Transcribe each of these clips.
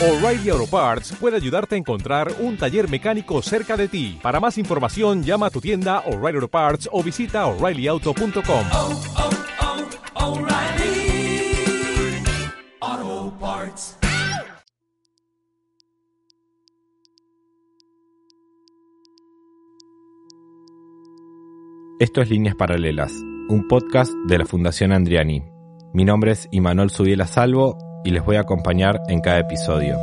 O'Reilly Auto Parts puede ayudarte a encontrar un taller mecánico cerca de ti. Para más información, llama a tu tienda O'Reilly Auto Parts o visita oreillyauto.com. oh, oh, Parts. Esto es Líneas Paralelas, un podcast de la Fundación Andriani. Mi nombre es Imanol Subiela Salvo y les voy a acompañar en cada episodio.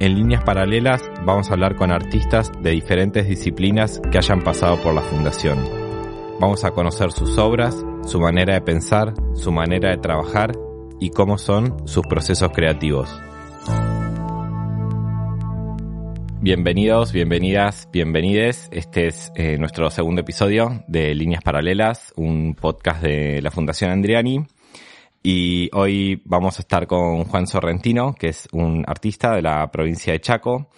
En Líneas Paralelas vamos a hablar con artistas de diferentes disciplinas que hayan pasado por la Fundación. Vamos a conocer sus obras, su manera de pensar, su manera de trabajar y cómo son sus procesos creativos. Bienvenidos, bienvenidas, bienvenides. Este es eh, nuestro segundo episodio de Líneas Paralelas, un podcast de la Fundación Andriani. Y hoy vamos a estar con Juan Sorrentino, que es un artista de la provincia de Chaco,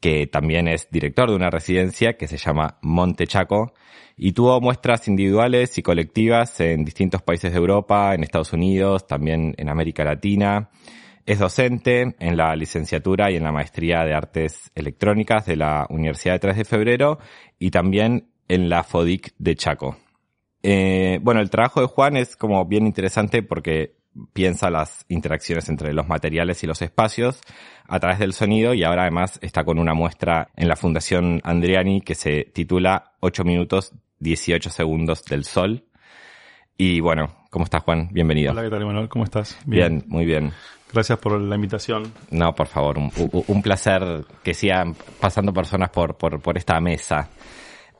que también es director de una residencia que se llama Monte Chaco, y tuvo muestras individuales y colectivas en distintos países de Europa, en Estados Unidos, también en América Latina. Es docente en la licenciatura y en la maestría de artes electrónicas de la Universidad de 3 de Febrero y también en la FODIC de Chaco. Eh, bueno, el trabajo de Juan es como bien interesante porque piensa las interacciones entre los materiales y los espacios a través del sonido y ahora además está con una muestra en la Fundación Andriani que se titula 8 minutos 18 segundos del sol. Y bueno, ¿cómo estás Juan? Bienvenido. Hola, ¿qué tal, Emanuel? ¿Cómo estás? Bien, muy bien. Gracias por la invitación. No, por favor, un, un placer que sigan pasando personas por, por, por esta mesa.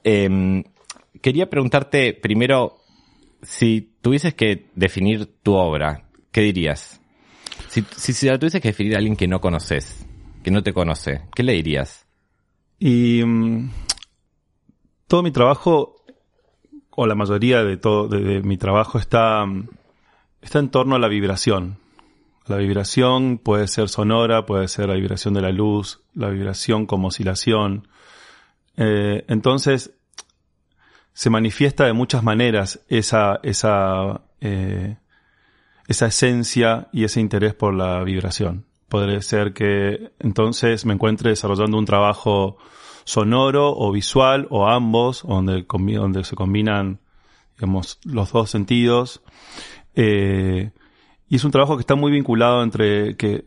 Eh, quería preguntarte primero, si tuvieses que definir tu obra, ¿qué dirías? Si, si, si la tuvieses que definir a alguien que no conoces, que no te conoce, ¿qué le dirías? Y um, todo mi trabajo, o la mayoría de todo de, mi trabajo, está, está en torno a la vibración. La vibración puede ser sonora, puede ser la vibración de la luz, la vibración como oscilación. Eh, entonces, se manifiesta de muchas maneras esa, esa, eh, esa esencia y ese interés por la vibración. Podría ser que entonces me encuentre desarrollando un trabajo sonoro o visual o ambos, donde, donde se combinan digamos, los dos sentidos. Eh, y es un trabajo que está muy vinculado entre que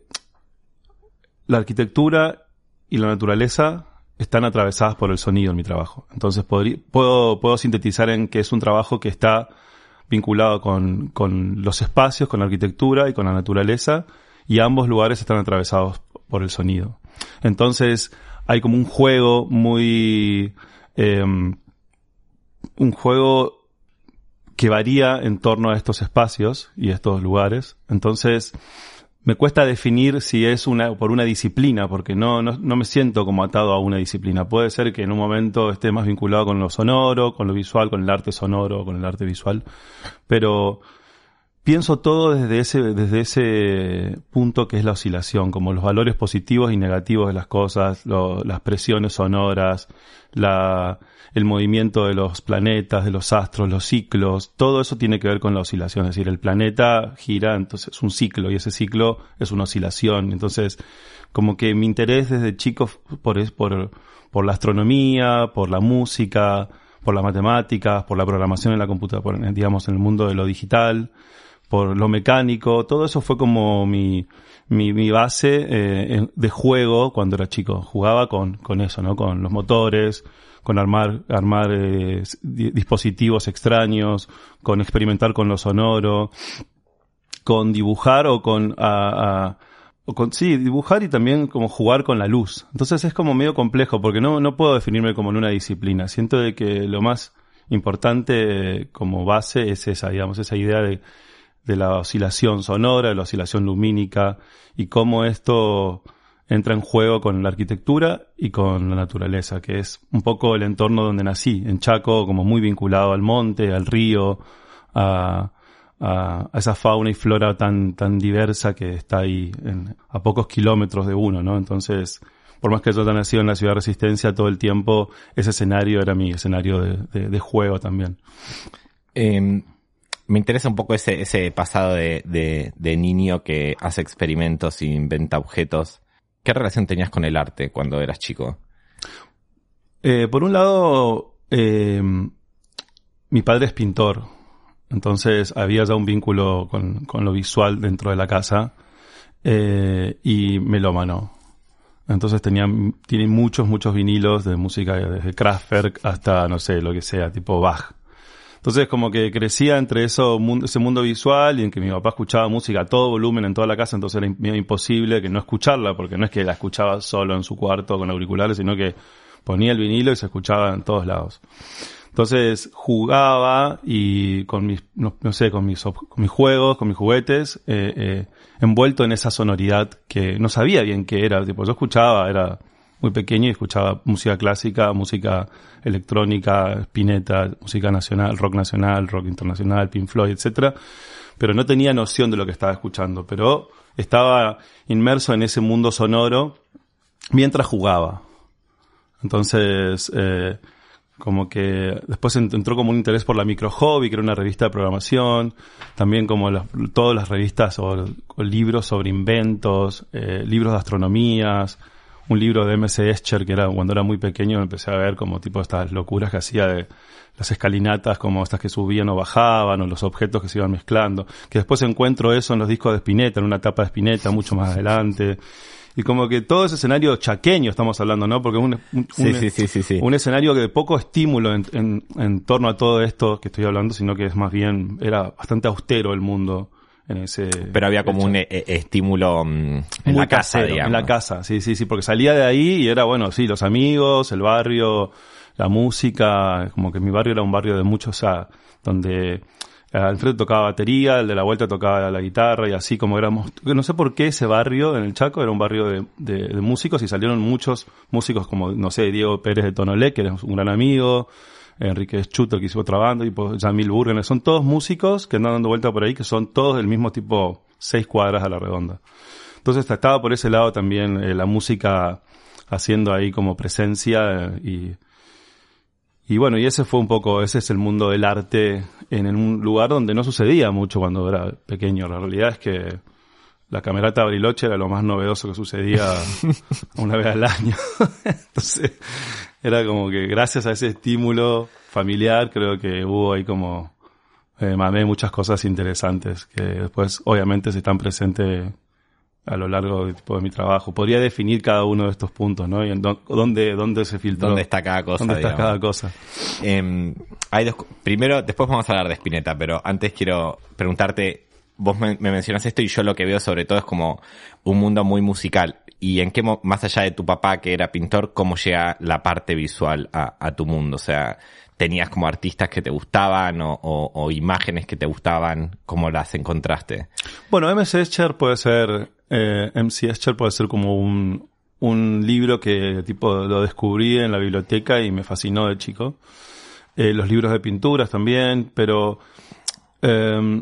la arquitectura y la naturaleza están atravesadas por el sonido en mi trabajo. Entonces puedo, puedo sintetizar en que es un trabajo que está vinculado con, con los espacios, con la arquitectura y con la naturaleza, y ambos lugares están atravesados por el sonido. Entonces hay como un juego muy... Eh, un juego que varía en torno a estos espacios y estos lugares. Entonces, me cuesta definir si es una por una disciplina, porque no, no, no, me siento como atado a una disciplina. Puede ser que en un momento esté más vinculado con lo sonoro, con lo visual, con el arte sonoro, con el arte visual, pero pienso todo desde ese, desde ese punto que es la oscilación, como los valores positivos y negativos de las cosas, lo, las presiones sonoras, la, el movimiento de los planetas, de los astros, los ciclos, todo eso tiene que ver con la oscilación. Es decir, el planeta gira, entonces es un ciclo y ese ciclo es una oscilación. Entonces, como que mi interés desde chico por, por, por la astronomía, por la música, por las matemáticas, por la programación en la computadora, digamos, en el mundo de lo digital, por lo mecánico, todo eso fue como mi, mi, mi base eh, de juego cuando era chico. Jugaba con, con eso, ¿no? Con los motores, con armar, armar eh, dispositivos extraños, con experimentar con lo sonoro, con dibujar o con, a, a, o con, sí, dibujar y también como jugar con la luz. Entonces es como medio complejo porque no, no puedo definirme como en una disciplina. Siento de que lo más importante como base es esa, digamos, esa idea de, de la oscilación sonora, de la oscilación lumínica y cómo esto entra en juego con la arquitectura y con la naturaleza, que es un poco el entorno donde nací, en Chaco, como muy vinculado al monte, al río, a, a, esa fauna y flora tan, tan diversa que está ahí en, a pocos kilómetros de uno, ¿no? Entonces, por más que yo haya nacido en la ciudad de Resistencia todo el tiempo, ese escenario era mi escenario de, de, juego también. Eh, me interesa un poco ese, pasado de, niño que hace experimentos e inventa objetos. ¿Qué relación tenías con el arte cuando eras chico? Eh, por un lado, eh, mi padre es pintor, entonces había ya un vínculo con, con lo visual dentro de la casa eh, y melómano. Entonces tenía, tiene muchos, muchos vinilos de música desde Kraftwerk hasta, no sé, lo que sea, tipo Bach. Entonces como que crecía entre eso, ese mundo visual y en que mi papá escuchaba música a todo volumen en toda la casa, entonces era imposible que no escucharla, porque no es que la escuchaba solo en su cuarto con auriculares, sino que ponía el vinilo y se escuchaba en todos lados. Entonces jugaba y con mis, no, no sé, con mis, con mis juegos, con mis juguetes, eh, eh, envuelto en esa sonoridad que no sabía bien qué era. Tipo, yo escuchaba, era muy pequeño y escuchaba música clásica, música electrónica, Spinetta, música nacional, rock nacional, rock internacional, Pink Floyd, etcétera. Pero no tenía noción de lo que estaba escuchando. Pero estaba inmerso en ese mundo sonoro mientras jugaba. Entonces, eh, como que después ent- entró como un interés por la Micro Hobby, que era una revista de programación, también como las- todas las revistas o, o libros sobre inventos, eh, libros de astronomías, un libro de M.C. Escher que era cuando era muy pequeño empecé a ver como tipo estas locuras que hacía de las escalinatas como estas que subían o bajaban o los objetos que se iban mezclando, que después encuentro eso en los discos de Spinetta, en una etapa de Spinetta mucho más adelante. Y como que todo ese escenario chaqueño estamos hablando, ¿no? Porque es un, un- Sí, un- sí, sí, sí, sí. un escenario que de poco estímulo en, en, en torno a todo esto que estoy hablando, sino que es más bien, era bastante austero el mundo en ese... Pero había como hecho. un eh, eh, estímulo mm, en Muy la casa, casero, digamos. En la casa, sí, sí, sí, porque salía de ahí y era, bueno, sí, los amigos, el barrio, la música, como que mi barrio era un barrio de muchos, o sea, donde al frente tocaba batería, el de la vuelta tocaba la guitarra y así como éramos, no sé por qué ese barrio en el Chaco era un barrio de, de- de músicos y salieron muchos músicos como, no sé, Diego Pérez de Tonolé, que era un gran amigo, Enrique Schutter que hizo otra banda y pues Jamil Burgener, son todos músicos que andan dando vuelta por ahí, que son todos del mismo tipo, seis cuadras a la redonda. Entonces estaba por ese lado también eh, la música haciendo ahí como presencia eh, y, y bueno, y ese fue un poco, ese es el mundo del arte en un lugar donde no sucedía mucho cuando era pequeño. La realidad es que la camerata Bariloche era lo más novedoso que sucedía una vez al año. Entonces, era como que gracias a ese estímulo familiar creo que hubo ahí como, eh, mamé muchas cosas interesantes que después obviamente se están presentes a lo largo de, tipo, de mi trabajo. Podría definir cada uno de estos puntos, ¿no? Y en dó- dónde, dónde se filtró. ¿Dónde está cada cosa, ¿Dónde está digamos? cada cosa? Eh, hay dos, primero, después vamos a hablar de Spinetta, pero antes quiero preguntarte, vos me, me mencionas esto y yo lo que veo sobre todo es como un mundo muy musical. ¿Y en qué, más allá de tu papá que era pintor, cómo llega la parte visual a, tu mundo? O sea, ¿tenías como artistas que te gustaban o imágenes que te gustaban? ¿Cómo las encontraste? Bueno, MC Escher puede ser, eh, MC Escher puede ser como un, un libro que tipo lo descubrí en la biblioteca y me fascinó de chico. Eh, los libros de pinturas también, pero eh,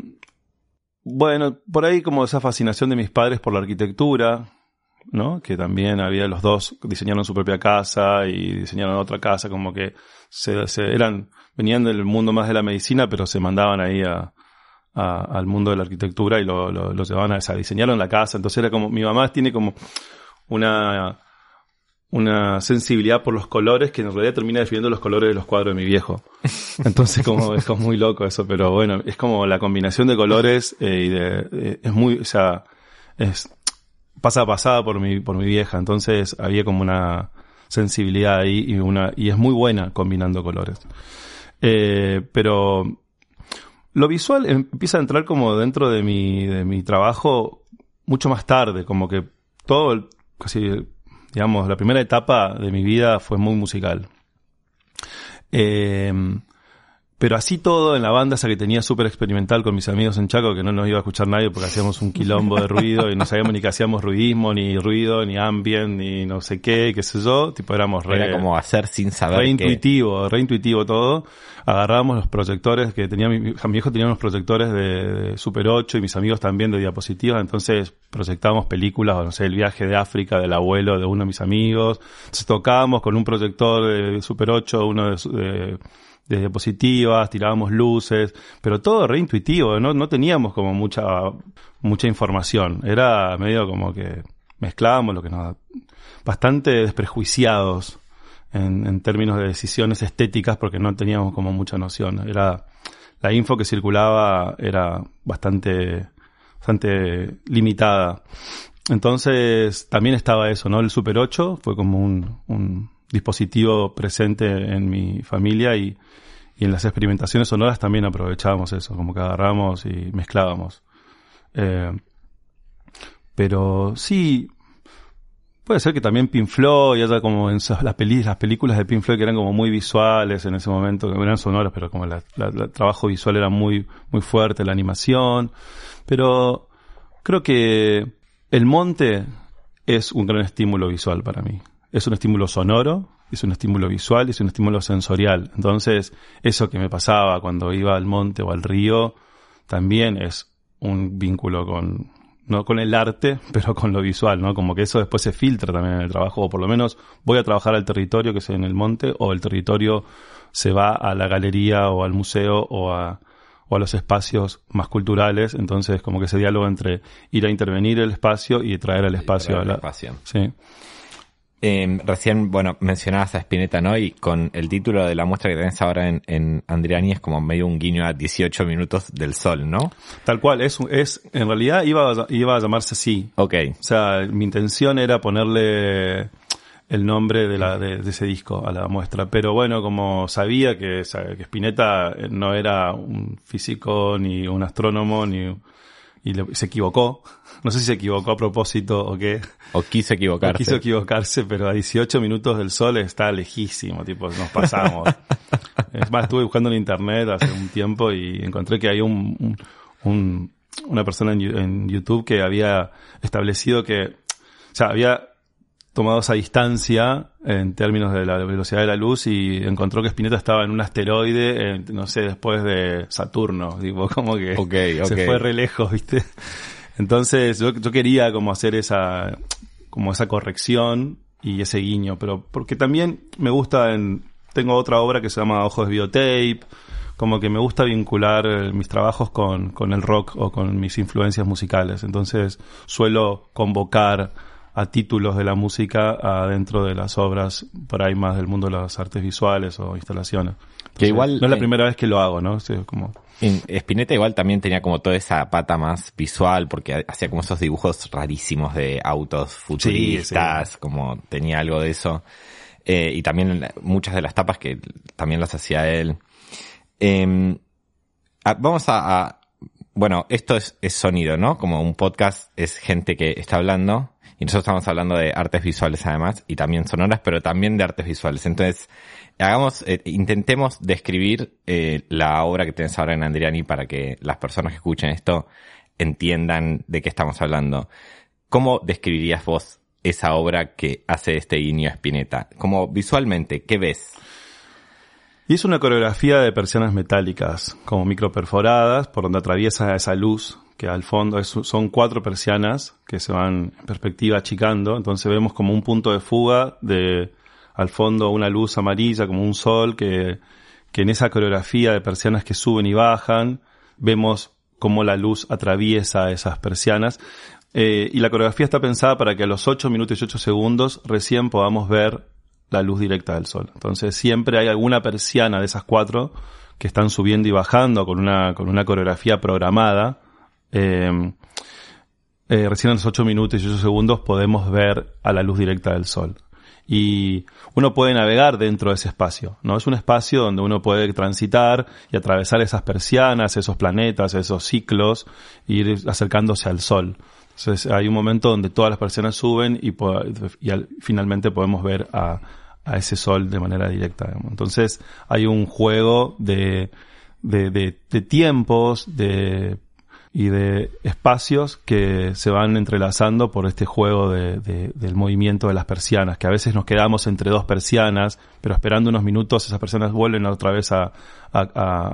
bueno, por ahí como esa fascinación de mis padres por la arquitectura, ¿no? Que también había los dos diseñaron su propia casa y diseñaron otra casa, como que se, eran, venían del mundo más de la medicina, pero se mandaban ahí a, al mundo de la arquitectura y lo, lo, lo llevaban a, o diseñaron la casa. Entonces era como, mi mamá tiene como una, una sensibilidad por los colores que en realidad termina definiendo los colores de los cuadros de mi viejo. Entonces como, es como muy loco eso, pero bueno, es como la combinación de colores eh, y de, eh, es muy, o sea, es, pasa pasada por mi, por mi vieja. Entonces había como una sensibilidad ahí y una, y es muy buena combinando colores. Eh, pero lo visual empieza a entrar como dentro de mi, de mi trabajo mucho más tarde, como que todo, el- casi, digamos, la primera etapa de mi vida fue muy musical. Eh, pero así todo en la banda esa que tenía súper experimental con mis amigos en Chaco, que no nos iba a escuchar nadie porque hacíamos un quilombo de ruido y no sabíamos ni que hacíamos ruidismo, ni ruido, ni ambient, ni no sé qué, qué sé yo, tipo éramos re, Era como hacer sin saber re intuitivo, re intuitivo todo. Agarrábamos los proyectores que tenía mi, mi viejo tenía unos proyectores de, de Super 8 y mis amigos también de diapositivas, entonces proyectábamos películas, o no sé, el viaje de África del abuelo de uno de mis amigos. Entonces tocábamos con un proyector de Super 8, uno de, de, de diapositivas, tirábamos luces, pero todo re intuitivo, no, no teníamos como mucha, mucha información. Era medio como que mezclábamos lo que nos bastante desprejuiciados en, en términos de decisiones estéticas porque no teníamos como mucha noción. Era la info que circulaba era bastante bastante limitada. Entonces también estaba eso, ¿no? El Super 8 fue como un, un dispositivo presente en mi familia y, y, en las experimentaciones sonoras también aprovechábamos eso, como que agarramos y mezclábamos. Eh, pero sí, puede ser que también Pink Floyd, haya como en las, las películas de Pink Floyd que eran como muy visuales en ese momento, que eran sonoras, pero como el trabajo visual era muy, muy fuerte, la animación. Pero creo que el monte es un gran estímulo visual para mí. Es un estímulo sonoro, es un estímulo visual, es un estímulo sensorial. Entonces, eso que me pasaba cuando iba al monte o al río, también es un vínculo con, no con el arte, pero con lo visual, ¿no? Como que eso después se filtra también en el trabajo, o por lo menos voy a trabajar al territorio que es en el monte, o el territorio se va a la galería o al museo o a, o a los espacios más culturales, entonces como que ese diálogo entre ir a intervenir el espacio y traer el espacio a la... espacio. Sí. Eh, recién, bueno, mencionabas a Spinetta, ¿no? Y con el título de la muestra que tenés ahora en, en Andriani es como medio un guiño a 18 minutos del sol, ¿no? Tal cual, es, es en realidad iba a, iba a llamarse así. Ok. O sea, mi intención era ponerle el nombre de, la, de, de, ese disco a la muestra. Pero bueno, como sabía que, que Spinetta no era un físico ni un astrónomo ni y le, se equivocó. No sé si se equivocó a propósito o qué. O quiso equivocarse. O quiso equivocarse, pero a 18 minutos del sol está lejísimo, tipo, nos pasamos. es más, estuve buscando en internet hace un tiempo y encontré que hay un, un, un una persona en, en YouTube que había establecido que, o sea, había tomado esa distancia en términos de la velocidad de la luz y encontró que Spinetta estaba en un asteroide, eh, no sé, después de Saturno, digo, como que okay, okay. se fue re lejos, ¿viste? Entonces yo, yo quería como hacer esa, como esa corrección y ese guiño, pero porque también me gusta en, tengo otra obra que se llama Ojos de Videotape, como que me gusta vincular mis trabajos con, con el rock o con mis influencias musicales, entonces suelo convocar a títulos de la música adentro de las obras por ahí más del mundo de las artes visuales o instalaciones. Entonces, que igual no es la primera vez que lo hago, ¿no? Sí, como en Spinetta igual también tenía como toda esa pata más visual porque hacía como esos dibujos rarísimos de autos futuristas, sí, sí. como tenía algo de eso. Eh, y también muchas de las tapas que también las hacía él. Eh, vamos a, a, bueno, esto es, es sonido, ¿no? Como un podcast es gente que está hablando y nosotros estamos hablando de artes visuales además, y también sonoras, pero también de artes visuales. Entonces, hagamos, eh, intentemos describir eh, la obra que tenés ahora en Andriani para que las personas que escuchen esto entiendan de qué estamos hablando. ¿Cómo describirías vos esa obra que hace este guiño Spinetta? Como visualmente, ¿qué ves? Y es una coreografía de persianas metálicas, como microperforadas, por donde atraviesa esa luz que al fondo son cuatro persianas que se van en perspectiva achicando, entonces vemos como un punto de fuga de al fondo una luz amarilla como un sol que, que en esa coreografía de persianas que suben y bajan vemos cómo la luz atraviesa esas persianas. Eh, y la coreografía está pensada para que a los 8 minutos y 8 segundos recién podamos ver la luz directa del sol. Entonces siempre hay alguna persiana de esas cuatro que están subiendo y bajando con una, con una coreografía programada eh, eh, recién en los 8 minutos y 8 segundos podemos ver a la luz directa del sol. Y uno puede navegar dentro de ese espacio, ¿no? Es un espacio donde uno puede transitar y atravesar esas persianas, esos planetas, esos ciclos, e ir acercándose al sol. Entonces hay un momento donde todas las persianas suben y, y al, finalmente podemos ver a, a, ese sol de manera directa. Entonces hay un juego de, de tiempos, de y de espacios que se van entrelazando por este juego de, de, del movimiento de las persianas, que a veces nos quedamos entre dos persianas, pero esperando unos minutos esas persianas vuelven otra vez a,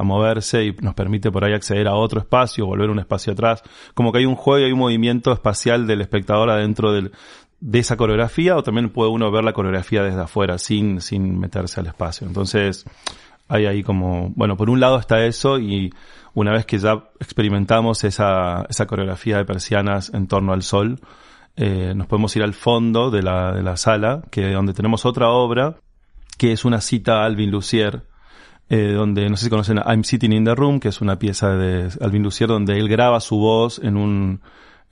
moverse y nos permite por ahí acceder a otro espacio, volver un espacio atrás. Como que hay un juego y hay un movimiento espacial del espectador adentro del, de esa coreografía o también puede uno ver la coreografía desde afuera sin, sin meterse al espacio. Entonces, hay ahí como, bueno, por un lado está eso y una vez que ya experimentamos esa, esa coreografía de persianas en torno al sol, eh, nos podemos ir al fondo de la, de la sala, que donde tenemos otra obra, que es una cita a Alvin Lucier, eh, donde no sé si conocen I'm Sitting in the Room, que es una pieza de Alvin Lucier donde él graba su voz en un,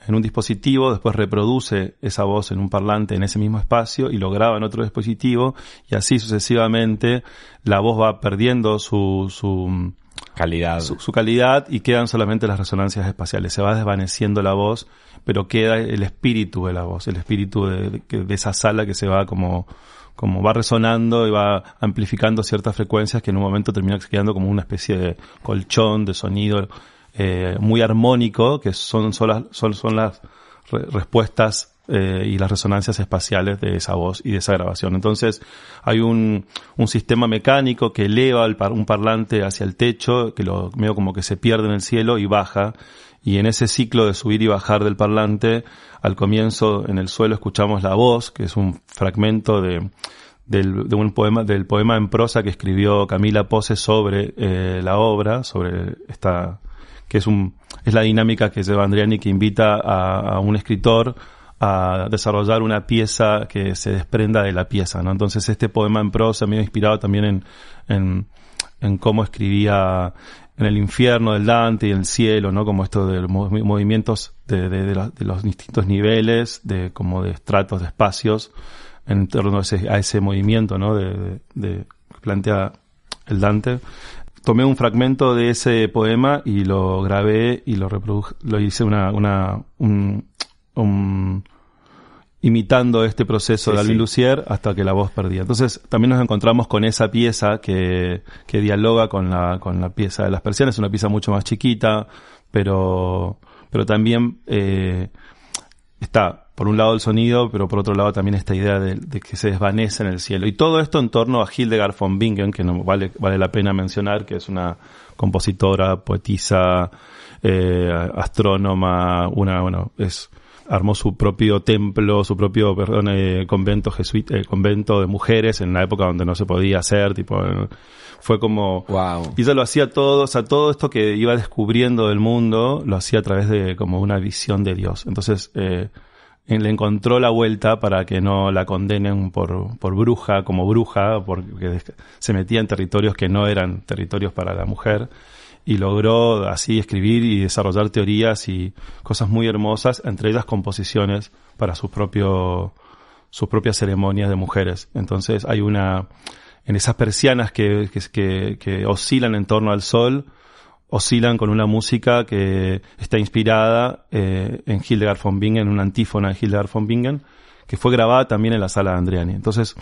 en un dispositivo, después reproduce esa voz en un parlante en ese mismo espacio y lo graba en otro dispositivo y así sucesivamente la voz va perdiendo su, su Calidad. su, su calidad y quedan solamente las resonancias espaciales. Se va desvaneciendo la voz, pero queda el espíritu de la voz, el espíritu de, de- de esa sala que se va como, como va resonando y va amplificando ciertas frecuencias que en un momento termina quedando como una especie de colchón de sonido eh, muy armónico, que son, son, las, son, son las re- respuestas eh, y las resonancias espaciales de esa voz y de esa grabación. Entonces hay un, un sistema mecánico que eleva el par- un parlante hacia el techo, que lo medio como que se pierde en el cielo y baja. Y en ese ciclo de subir y bajar del parlante, al comienzo en el suelo escuchamos la voz, que es un fragmento de, del, de un poema, del poema en prosa que escribió Camila Pose sobre eh, la obra, sobre esta, que es un, es la dinámica que lleva Andriani que invita a, un escritor a desarrollar una pieza que se desprenda de la pieza, ¿no? Entonces este poema en prosa me ha inspirado también en, en, en cómo escribía en el infierno del Dante y el cielo, ¿no? Como esto de los movi- movimientos de, de- de los distintos niveles, de como de estratos, de espacios, en torno a ese, a ese movimiento, ¿no? De- que plantea el Dante. Tomé un fragmento de ese poema y lo grabé y lo reproduje, lo hice una, una, un, un- imitando este proceso Sí, de Alvin sí. Lucier hasta que la voz perdía. Entonces también nos encontramos con esa pieza que, que dialoga con la, con la pieza de las persianas, es una pieza mucho más chiquita, pero, pero también eh, está por un lado el sonido, pero por otro lado también esta idea de, de que se desvanece en el cielo. Y todo esto en torno a Hildegard von Bingen, que no vale, vale la pena mencionar, que es una compositora, poetisa, eh, astrónoma, una, bueno, es, armó su propio templo, su propio, perdón, eh, convento jesuita, eh, convento de mujeres en la época donde no se podía hacer, tipo, eh, fue como, Wow. y ella lo hacía todo, o sea, todo esto que iba descubriendo del mundo, lo hacía a través de como una visión de Dios. Entonces, eh, le encontró la vuelta para que no la condenen por, por bruja, como bruja, porque se metía en territorios que no eran territorios para la mujer, y logró así escribir y desarrollar teorías y cosas muy hermosas, entre ellas composiciones para sus propio, sus propias ceremonias de mujeres. Entonces hay una, en esas persianas que, que, que oscilan en torno al sol, oscilan con una música que está inspirada eh, en Hildegard von Bingen, en una antífona de Hildegard von Bingen, que fue grabada también en la sala de Andriani. Entonces,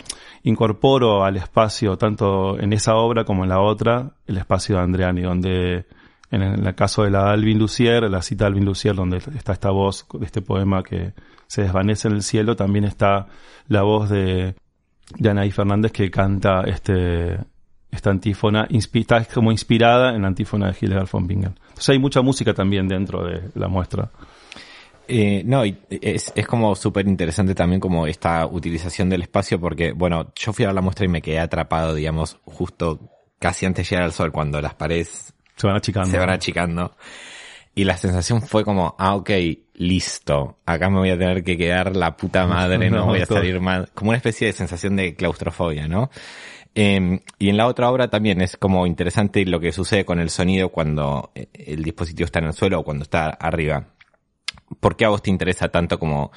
incorporo al espacio, tanto en esa obra como en la otra, el espacio de Andriani, donde en el caso de la Alvin Lucier, la cita de Alvin Lucier, donde está esta voz de este poema que se desvanece en el cielo, también está la voz de, de Anaí Fernández que canta este, esta antífona, está como inspirada en la antífona de Hildegard von Bingen. Entonces hay mucha música también dentro de la muestra. Eh, no, y es, es como súper interesante también como esta utilización del espacio porque, bueno, yo fui a la muestra y me quedé atrapado, digamos, justo casi antes de llegar al sol cuando las paredes Se van achicando. se van achicando. Y la sensación fue como, ah, ok, listo, acá me voy a tener que quedar la puta madre, no, No, voy a salir más. Como una especie de sensación de claustrofobia, ¿no? Eh, y en la otra obra también es como interesante lo que sucede con el sonido cuando eh, el dispositivo está en el suelo o cuando está arriba. ¿Por qué a vos te interesa tanto como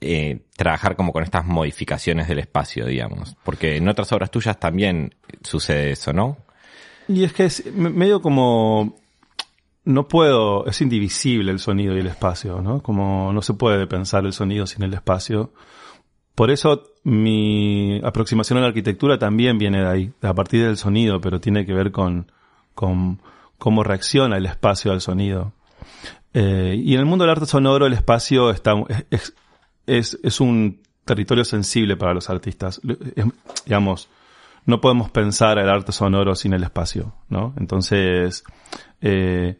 eh, trabajar como con estas modificaciones del espacio, digamos? Porque en otras obras tuyas también sucede eso, ¿no? Y es que es me- medio como no puedo, es indivisible el sonido y el espacio, ¿no? Como no se puede pensar el sonido sin el espacio. Por eso mi aproximación a la arquitectura también viene de ahí, a partir del sonido, pero tiene que ver con, con cómo reacciona el espacio al sonido. Eh, y en el mundo del arte sonoro el espacio está, es, es, es un territorio sensible para los artistas. Digamos, no podemos pensar el arte sonoro sin el espacio, ¿no? Entonces, eh,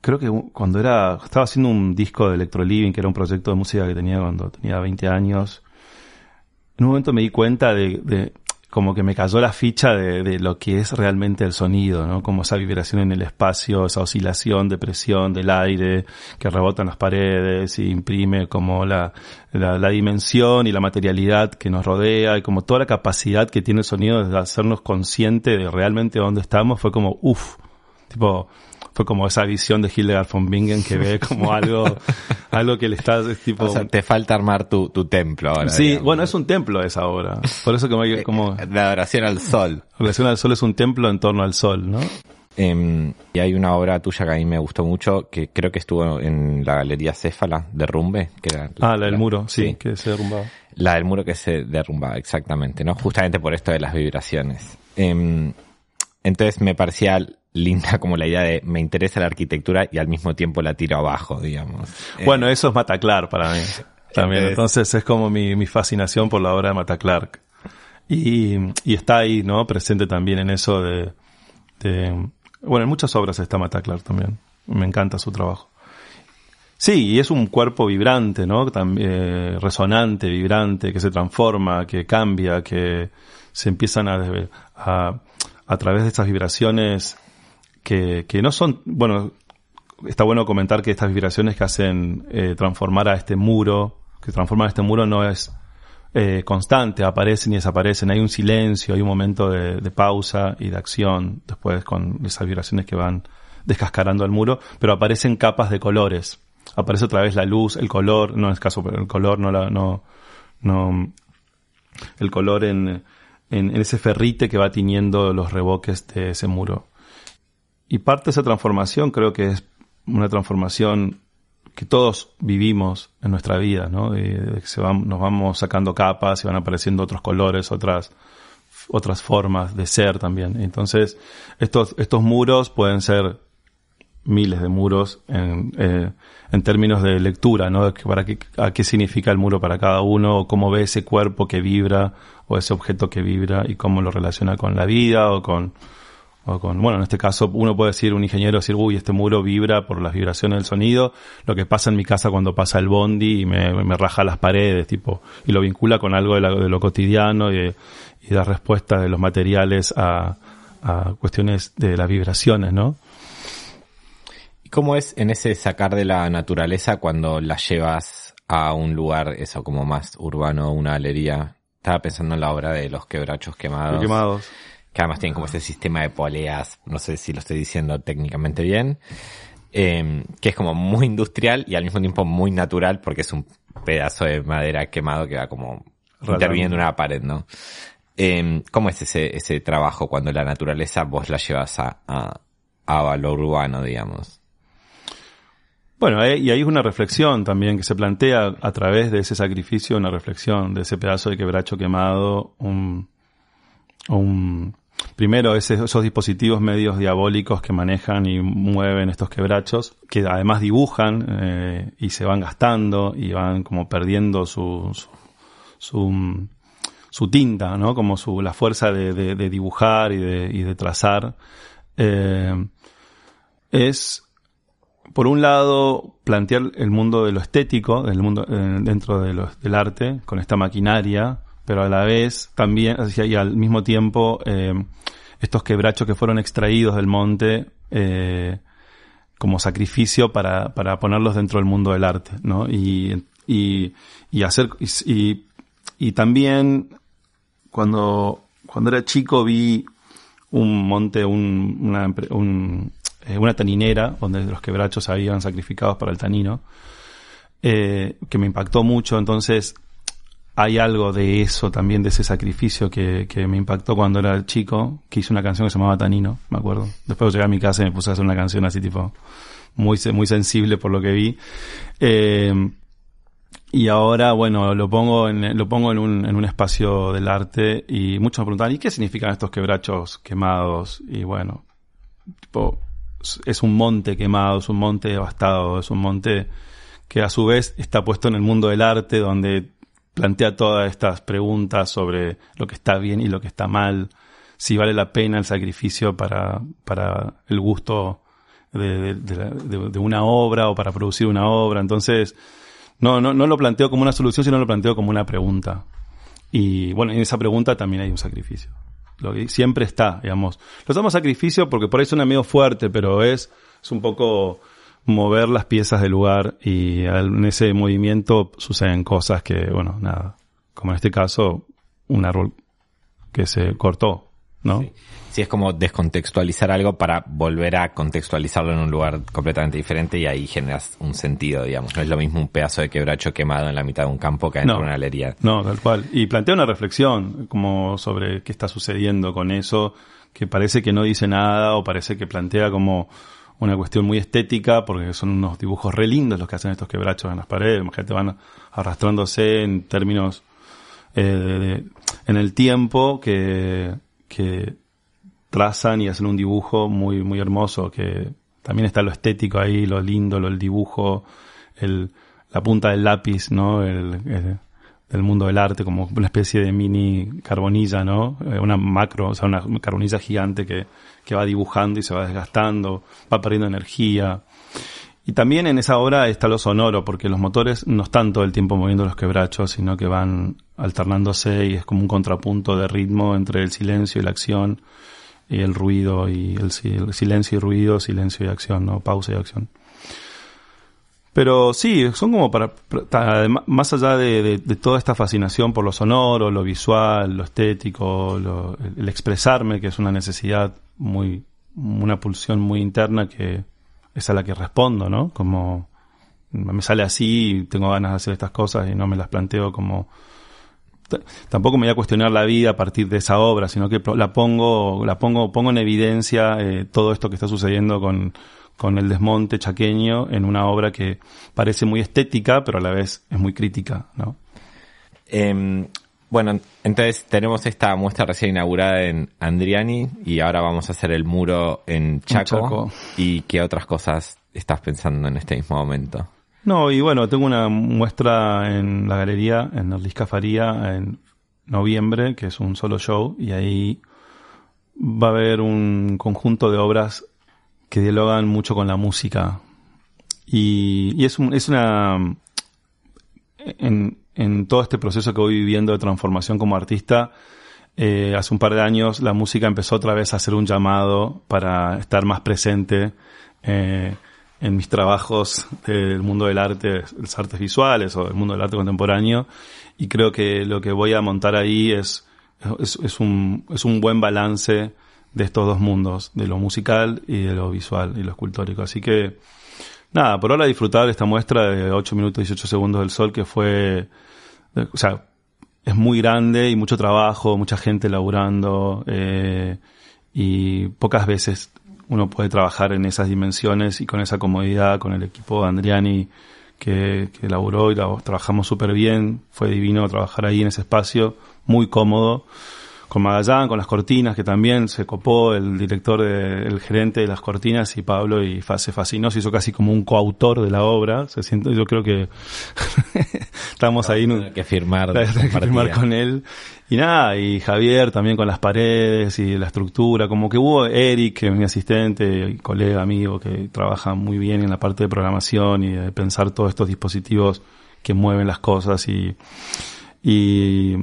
creo que cuando era, estaba haciendo un disco de Electro Living, que era un proyecto de música que tenía cuando tenía 20 años, en un momento me di cuenta de, de como que me cayó la ficha de, de lo que es realmente el sonido, ¿no? Como esa vibración en el espacio, esa oscilación de presión del aire que rebota en las paredes y imprime como la, la, la dimensión y la materialidad que nos rodea y como toda la capacidad que tiene el sonido de hacernos consciente de realmente dónde estamos, fue como, uff, tipo, fue como esa visión de Hildegard von Bingen que ve como algo, algo que le está, es tipo... O sea, te falta armar tu, tu templo ahora. sí, digamos. bueno, es un templo esa obra. Por eso como, hay- como De adoración al sol. relación al sol es un templo en torno al sol, ¿no? Em, y hay una obra tuya que a mí me gustó mucho, que creo que estuvo en la Galería Céfala de Rumbe. Que era Ah, la del muro, sí, que se derrumbaba. La del muro que se derrumbaba, exactamente, ¿no? Justamente por esto de las vibraciones. Em, entonces me parecía linda como la idea de me interesa la arquitectura y al mismo tiempo la tiro abajo, digamos. Eh, Bueno, eso es Mata Clark para mí. También. Entonces- Entonces es como mi, mi fascinación por la obra de Mata Clark. Y, y está ahí, ¿no? Presente también en eso de, de- bueno, en muchas obras está Mata Clark también. Me encanta su trabajo. Sí, y es un cuerpo vibrante, ¿no? También, eh, resonante, vibrante, que se transforma, que cambia, que se empiezan a, a, a través de estas vibraciones que, que no son, bueno, está bueno comentar que estas vibraciones que hacen eh, transformar a este muro, que transforman a este muro no es eh, constante, aparecen y desaparecen, hay un silencio, hay un momento de, pausa y de acción después con esas vibraciones que van descascarando el muro, pero aparecen capas de colores. Aparece otra vez la luz, el color, no es caso, pero el color no la, no, no, el color en, en, en ese ferrite que va tiñendo los revoques de ese muro. Y parte de esa transformación creo que es una transformación que todos vivimos en nuestra vida, ¿no? De, que se van, nos vamos sacando capas y van apareciendo otros colores, otras, otras formas de ser también. Entonces, estos, estos muros pueden ser miles de muros en, eh, en términos de lectura, ¿no? Para qué, a qué significa el muro para cada uno, o cómo ve ese cuerpo que vibra, o ese objeto que vibra, y cómo lo relaciona con la vida, o con, o con, bueno, en este caso uno puede decir, un ingeniero decir, uy, este muro vibra por las vibraciones del sonido, lo que pasa en mi casa cuando pasa el bondi y me, me raja las paredes, tipo, y lo vincula con algo de, la- de lo cotidiano y, y da respuesta de los materiales a, a cuestiones de las vibraciones, ¿no? ¿Y cómo es en ese sacar de la naturaleza cuando la llevas a un lugar, eso como más urbano, una galería? Estaba pensando en la obra de los quebrachos quemados. Quemados. Que además tienen como ese sistema de poleas, no sé si lo estoy diciendo técnicamente bien, eh, que es como muy industrial y al mismo tiempo muy natural porque es un pedazo de madera quemado que va como interviniendo en una pared, ¿no? Eh, ¿Cómo es ese, ese trabajo cuando la naturaleza vos la llevas a, a, a lo urbano, digamos? Bueno, eh, y ahí es una reflexión también que se plantea a través de ese sacrificio, una reflexión de ese pedazo de quebracho quemado, un, un primero ese- esos dispositivos medios diabólicos que manejan y mueven estos quebrachos, que además dibujan eh, y se van gastando y van como perdiendo su, su, tinta, ¿no? Como su, la fuerza de, de- dibujar y de, y de trazar. Eh, es por un lado, plantear el mundo de lo estético, del mundo eh, dentro del arte, con esta maquinaria, pero a la vez también, y al mismo tiempo, eh, estos quebrachos que fueron extraídos del monte eh, como sacrificio para, para ponerlos dentro del mundo del arte, ¿no? Y, y, y hacer, y, y, también cuando, cuando era chico vi un monte, un, una, un, eh, una taninera donde los quebrachos habían sacrificados para el tanino, que me impactó mucho. Entonces, hay algo de eso también, de ese sacrificio que, que me impactó cuando era chico, que hice una canción que se llamaba Tanino, me acuerdo. Después llegué a mi casa y me puse a hacer una canción así tipo, muy, muy sensible por lo que vi. Eh, y ahora, bueno, lo pongo en, lo pongo en un, en un espacio del arte y muchos me preguntan, ¿y qué significan estos quebrachos quemados? Y bueno, tipo, es un monte quemado, es un monte devastado, es un monte que a su vez está puesto en el mundo del arte donde plantea todas estas preguntas sobre lo que está bien y lo que está mal, si vale la pena el sacrificio para, para el gusto de, de- de una obra o para producir una obra. Entonces, no, no, no lo planteo como una solución, sino lo planteo como una pregunta. Y bueno, en esa pregunta también hay un sacrificio. Lo que siempre está, digamos. Lo llamo sacrificio porque por ahí suena medio fuerte, pero es, es un poco mover las piezas del lugar y en ese movimiento suceden cosas que, bueno, nada, como en este caso, un árbol que se cortó, ¿no? Sí. Sí, es como descontextualizar algo para volver a contextualizarlo en un lugar completamente diferente y ahí generas un sentido, digamos. No es lo mismo un pedazo de quebracho quemado en la mitad de un campo que No. de una galería. No, tal cual. Y plantea una reflexión como sobre qué está sucediendo con eso, que parece que no dice nada o parece que plantea como una cuestión muy estética, porque son unos dibujos re lindos los que hacen estos quebrachos en las paredes, imagínate, van arrastrándose en términos eh, de- en el tiempo que, que trazan y hacen un dibujo muy, muy hermoso, que también está lo estético ahí, lo lindo, lo, el dibujo, el, la punta del lápiz, ¿no? El- del mundo del arte, como una especie de mini carbonilla, ¿no? Eh, Una macro, o sea, una carbonilla gigante que, que va dibujando y se va desgastando, va perdiendo energía. Y también en esa obra está lo sonoro, porque los motores no están todo el tiempo moviendo los quebrachos, sino que van alternándose y es como un contrapunto de ritmo entre el silencio y la acción, y el ruido y el, el silencio y ruido, silencio y acción, ¿no? Pausa y acción. Pero sí, son como para, para- más allá de, toda esta fascinación por lo sonoro, lo visual, lo estético, lo- el, expresarme, que es una necesidad muy, una pulsión muy interna que es a la que respondo, ¿no? Como me sale así tengo ganas de hacer estas cosas y no me las planteo como tampoco me voy a cuestionar la vida a partir de esa obra, sino que la pongo, la pongo, pongo en evidencia eh, todo esto que está sucediendo con, con el desmonte chaqueño en una obra que parece muy estética, pero a la vez es muy crítica, ¿no? Eh, bueno, entonces tenemos esta muestra recién inaugurada en Andriani y ahora vamos a hacer el muro en Chaco. Chaco. ¿Y qué otras cosas estás pensando en este mismo momento? No, y bueno, tengo una muestra en la galería, en Orlisca Faría, en noviembre, que es un solo show, y ahí va a haber un conjunto de obras que dialogan mucho con la música. Y, es, un- es una... En, todo este proceso que voy viviendo de transformación como artista, eh, hace un par de años la música empezó otra vez a hacer un llamado para estar más presente eh, en mis trabajos del mundo del arte, las artes visuales o del mundo del arte contemporáneo. Y creo que lo que voy a montar ahí es, es un, es un buen balance de estos dos mundos, de lo musical y de lo visual y lo escultórico. Así que, nada, por ahora disfrutar esta muestra de 8 minutos y 18 segundos del sol que fue, eh, o sea, es muy grande y mucho trabajo, mucha gente laburando eh, y pocas veces uno puede trabajar en esas dimensiones y con esa comodidad, con el equipo de Andriani que, que laburó y trabajamos súper bien, fue divino trabajar ahí en ese espacio, muy cómodo, con Magallán, con las cortinas, que también se copó el director, de- el gerente de las cortinas y Pablo y se fascinó, se hizo casi como un coautor de la obra, se siente, yo creo que estamos ahí Tener que firmar, tengo que firmar con él. Y nada, y Javier también con las paredes y la estructura. Como que hubo Eric, que es mi asistente y colega, amigo, que trabaja muy bien en la parte de programación y de pensar todos estos dispositivos que mueven las cosas y, y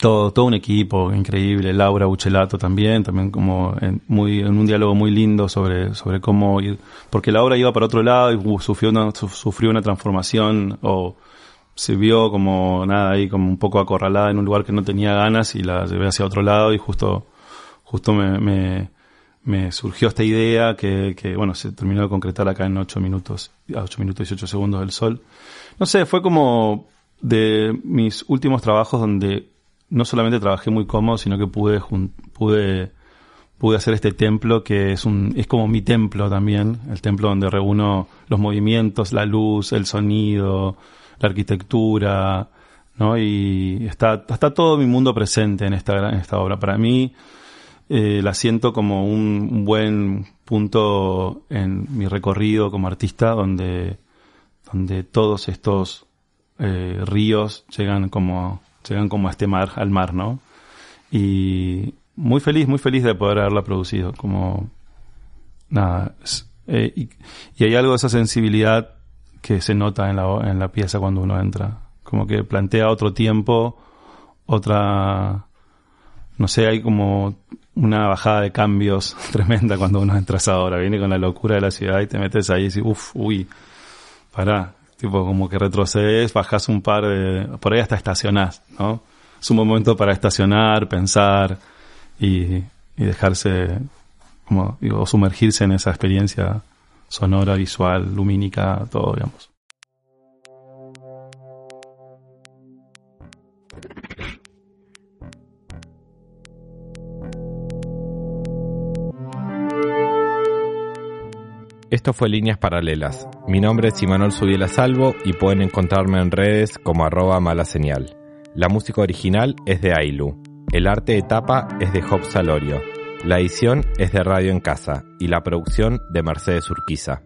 todo, todo un equipo increíble. Laura Buchelato también, también como en, muy, en un diálogo muy lindo sobre, sobre cómo ir, porque la obra iba para otro lado y sufrió una, su- sufrió una transformación o se vio como nada ahí como un poco acorralada en un lugar que no tenía ganas y la llevé hacia otro lado y justo justo me, me, me surgió esta idea que, que bueno se terminó de concretar acá en 8 minutos a 8 minutos y 18 segundos del sol no sé fue como de mis últimos trabajos donde no solamente trabajé muy cómodo sino que pude pude pude hacer este templo que es un es como mi templo también el templo donde reúno los movimientos la luz el sonido la arquitectura no y está está todo mi mundo presente en esta en esta obra. Para mí eh, la siento como un, un buen punto en mi recorrido como artista donde donde todos estos eh, ríos llegan como llegan como a este mar al mar no y muy feliz muy feliz de poder haberla producido como nada eh, y, y hay algo de esa sensibilidad que se nota en la, en la pieza cuando uno entra como que plantea otro tiempo otra, no sé, hay como una bajada de cambios tremenda cuando uno entra ahora. Viene con la locura de la ciudad y te metes ahí y dices, uff, uy, pará. Tipo, como que retrocedes, bajas un par de, por ahí hasta estacionás, ¿no? Es un momento para estacionar, pensar y, y dejarse, como digo, sumergirse en esa experiencia sonora, visual, lumínica, todo, digamos. Esto fue Líneas Paralelas. Mi nombre es Imanol Subiela Salvo y pueden encontrarme en redes como arroba mala señal. La música original es de Ailu. El arte de tapa es de Job Salorio. La edición es de Radio en Casa y la producción de Mercedes Urquiza.